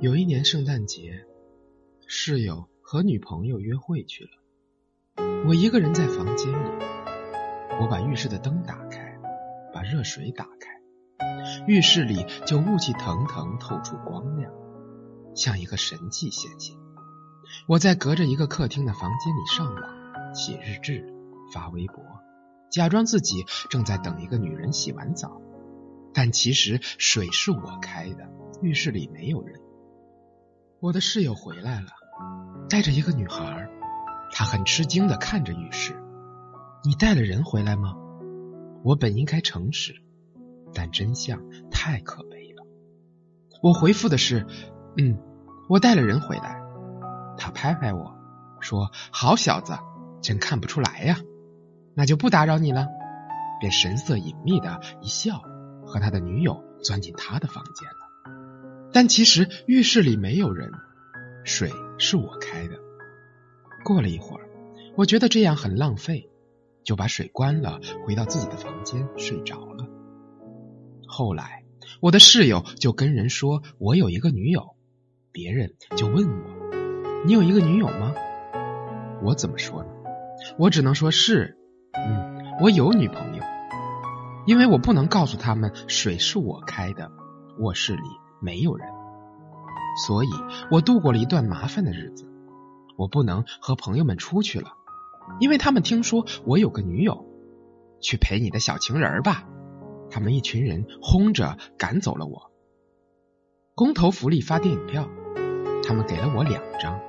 有一年圣诞节，室友和女朋友约会去了，我一个人在房间里。我把浴室的灯打开，把热水打开，浴室里就雾气腾腾，透出光亮，像一个神迹显现。我在隔着一个客厅的房间里上网、写日志、发微博，假装自己正在等一个女人洗完澡，但其实水是我开的，浴室里没有人。我的室友回来了，带着一个女孩，她很吃惊的看着浴室。你带了人回来吗？我本应该诚实，但真相太可悲了。我回复的是：嗯，我带了人回来。他拍拍我说：“好小子，真看不出来呀。”那就不打扰你了，便神色隐秘的一笑，和他的女友钻进他的房间。但其实浴室里没有人，水是我开的。过了一会儿，我觉得这样很浪费。就把水关了，回到自己的房间睡着了。后来，我的室友就跟人说我有一个女友，别人就问我：“你有一个女友吗？”我怎么说呢？我只能说是，嗯，我有女朋友，因为我不能告诉他们水是我开的，卧室里没有人，所以我度过了一段麻烦的日子。我不能和朋友们出去了。因为他们听说我有个女友，去陪你的小情人吧。他们一群人轰着赶走了我。工头福利发电影票，他们给了我两张，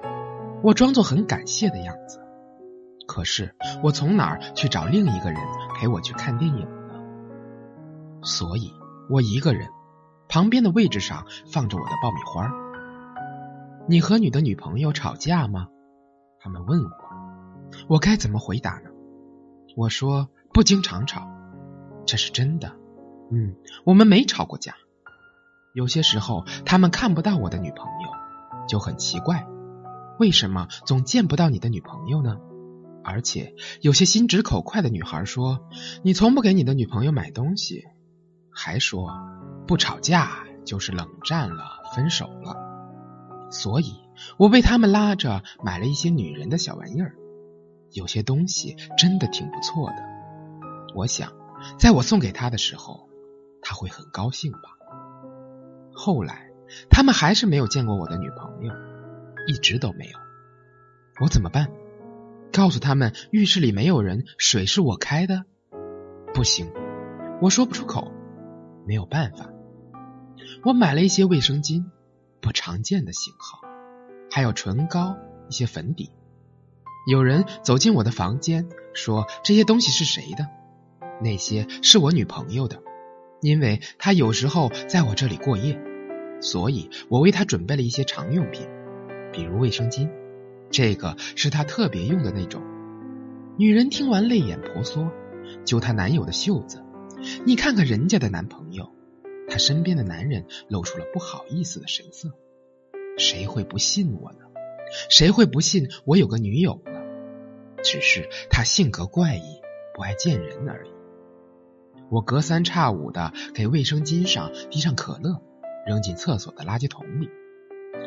我装作很感谢的样子。可是我从哪儿去找另一个人陪我去看电影呢？所以我一个人，旁边的位置上放着我的爆米花。你和你的女朋友吵架吗？他们问我。我该怎么回答呢？我说不经常吵，这是真的。嗯，我们没吵过架。有些时候他们看不到我的女朋友，就很奇怪，为什么总见不到你的女朋友呢？而且有些心直口快的女孩说，你从不给你的女朋友买东西，还说不吵架就是冷战了，分手了。所以我被他们拉着买了一些女人的小玩意儿。有些东西真的挺不错的，我想在我送给他的时候，他会很高兴吧。后来他们还是没有见过我的女朋友，一直都没有。我怎么办？告诉他们浴室里没有人，水是我开的？不行，我说不出口，没有办法。我买了一些卫生巾，不常见的型号，还有唇膏、一些粉底。有人走进我的房间，说这些东西是谁的？那些是我女朋友的，因为她有时候在我这里过夜，所以我为她准备了一些常用品，比如卫生巾，这个是她特别用的那种。女人听完泪眼婆娑，揪她男友的袖子：“你看看人家的男朋友。”她身边的男人露出了不好意思的神色。谁会不信我呢？谁会不信我有个女友呢？只是他性格怪异，不爱见人而已。我隔三差五的给卫生巾上滴上可乐，扔进厕所的垃圾桶里。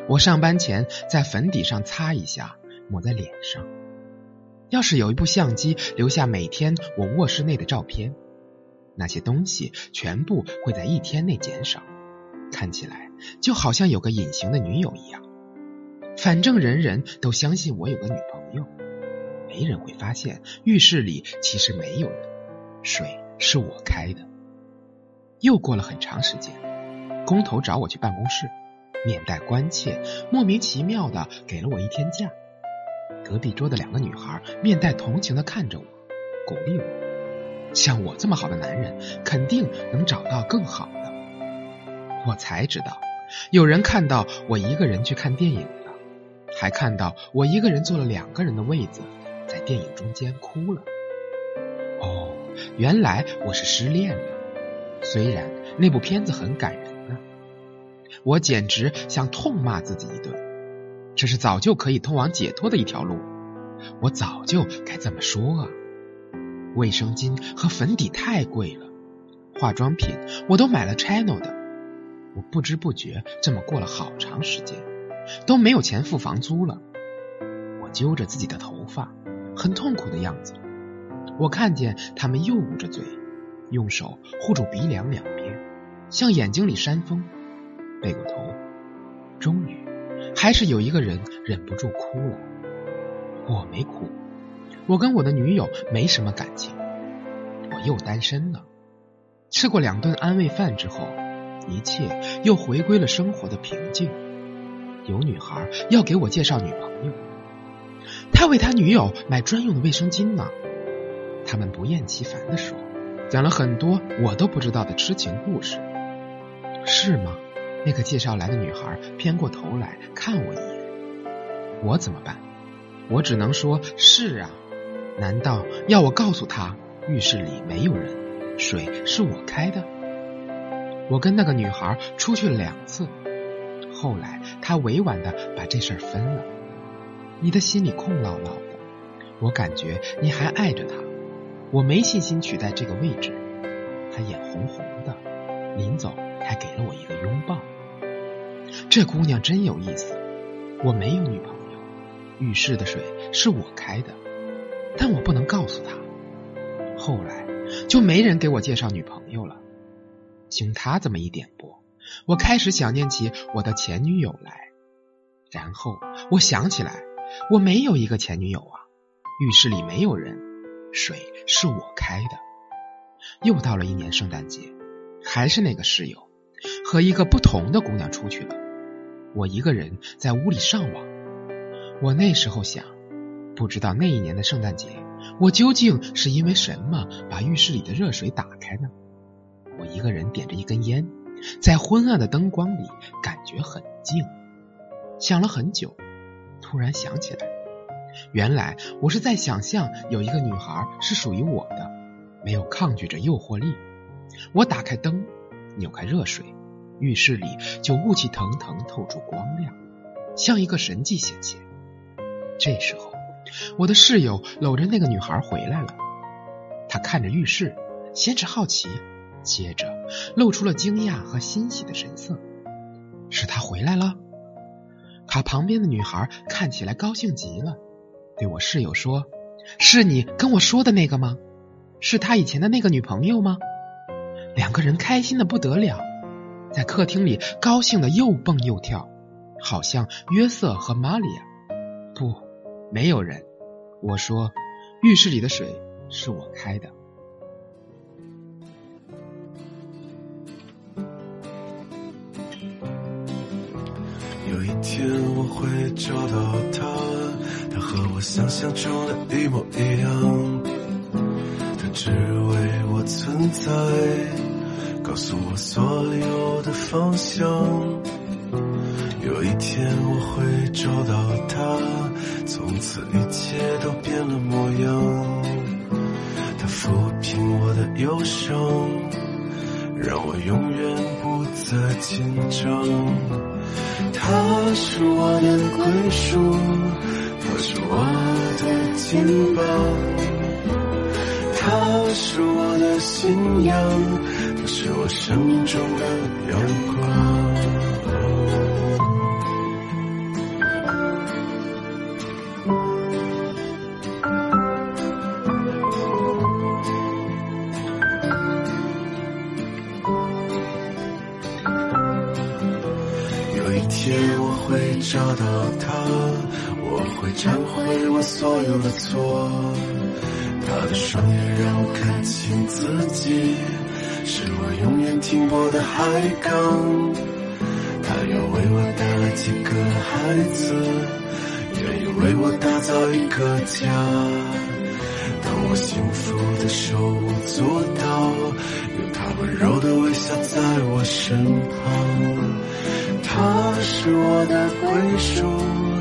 我上班前在粉底上擦一下，抹在脸上。要是有一部相机留下每天我卧室内的照片，那些东西全部会在一天内减少，看起来就好像有个隐形的女友一样。反正人人都相信我有个女朋友。没人会发现浴室里其实没有人，水是我开的。又过了很长时间，工头找我去办公室，面带关切，莫名其妙的给了我一天假。隔壁桌的两个女孩面带同情的看着我，鼓励我：像我这么好的男人，肯定能找到更好的。我才知道，有人看到我一个人去看电影了，还看到我一个人坐了两个人的位子。在电影中间哭了。哦，原来我是失恋了。虽然那部片子很感人呢，我简直想痛骂自己一顿。这是早就可以通往解脱的一条路，我早就该这么说啊。卫生巾和粉底太贵了，化妆品我都买了 Chanel 的，我不知不觉这么过了好长时间，都没有钱付房租了。我揪着自己的头发，很痛苦的样子。我看见他们又捂着嘴，用手护住鼻梁两边，向眼睛里扇风，背过头。终于，还是有一个人忍不住哭了。我没哭，我跟我的女友没什么感情，我又单身了。吃过两顿安慰饭之后，一切又回归了生活的平静。有女孩要给我介绍女朋友，他为他女友买专用的卫生巾呢。他们不厌其烦的说，讲了很多我都不知道的痴情故事，是吗？那个介绍来的女孩偏过头来看我一眼，我怎么办？我只能说是啊。难道要我告诉她浴室里没有人，水是我开的？我跟那个女孩出去了两次，后来她委婉的把这事儿分了。你的心里空落落的，我感觉你还爱着她。我没信心取代这个位置。他眼红红的，临走还给了我一个拥抱。这姑娘真有意思。我没有女朋友，浴室的水是我开的，但我不能告诉她。后来就没人给我介绍女朋友了。经他这么一点拨，我开始想念起我的前女友来。然后我想起来，我没有一个前女友啊，浴室里没有人。水是我开的。又到了一年圣诞节，还是那个室友和一个不同的姑娘出去了。我一个人在屋里上网。我那时候想，不知道那一年的圣诞节，我究竟是因为什么把浴室里的热水打开呢？我一个人点着一根烟，在昏暗的灯光里，感觉很静。想了很久，突然想起来。原来我是在想象有一个女孩是属于我的，没有抗拒着诱惑力。我打开灯，扭开热水，浴室里就雾气腾腾，透出光亮，像一个神迹显现。这时候，我的室友搂着那个女孩回来了，他看着浴室，先是好奇，接着露出了惊讶和欣喜的神色。是他回来了？他旁边的女孩看起来高兴极了。对我室友说：“是你跟我说的那个吗？是他以前的那个女朋友吗？”两个人开心的不得了，在客厅里高兴的又蹦又跳，好像约瑟和玛利亚。不，没有人。我说，浴室里的水是我开的。有一天我会找到他。他和我想象中的一模一样，他只为我存在，告诉我所有的方向。一天我会找到他，从此一切都变了模样。他抚平我的忧伤，让我永远不再紧张。他是我的归属。他是我的肩膀，他是我的信仰，他是我生命中的忏悔我所有的错，他的双眼让我看清自己，是我永远停泊的海港。他又为我带来几个孩子，愿意为我打造一个家。当我幸福的手舞足蹈，有他温柔的微笑在我身旁，他是我的归属。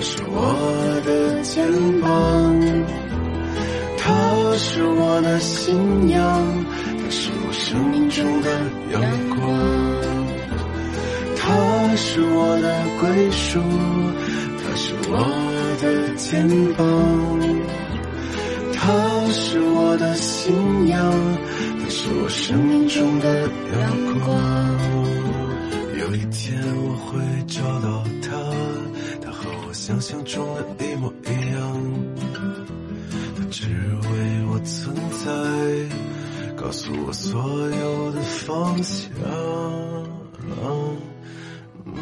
他是我的肩膀，他是我的信仰，他是我生命中的阳光，他是我的归属，他是我的肩膀，他是我的信仰，他是我生命中的阳光。有一天我会找到他，想象中的一模一样。他只为我存在，告诉我所有的方向。嗯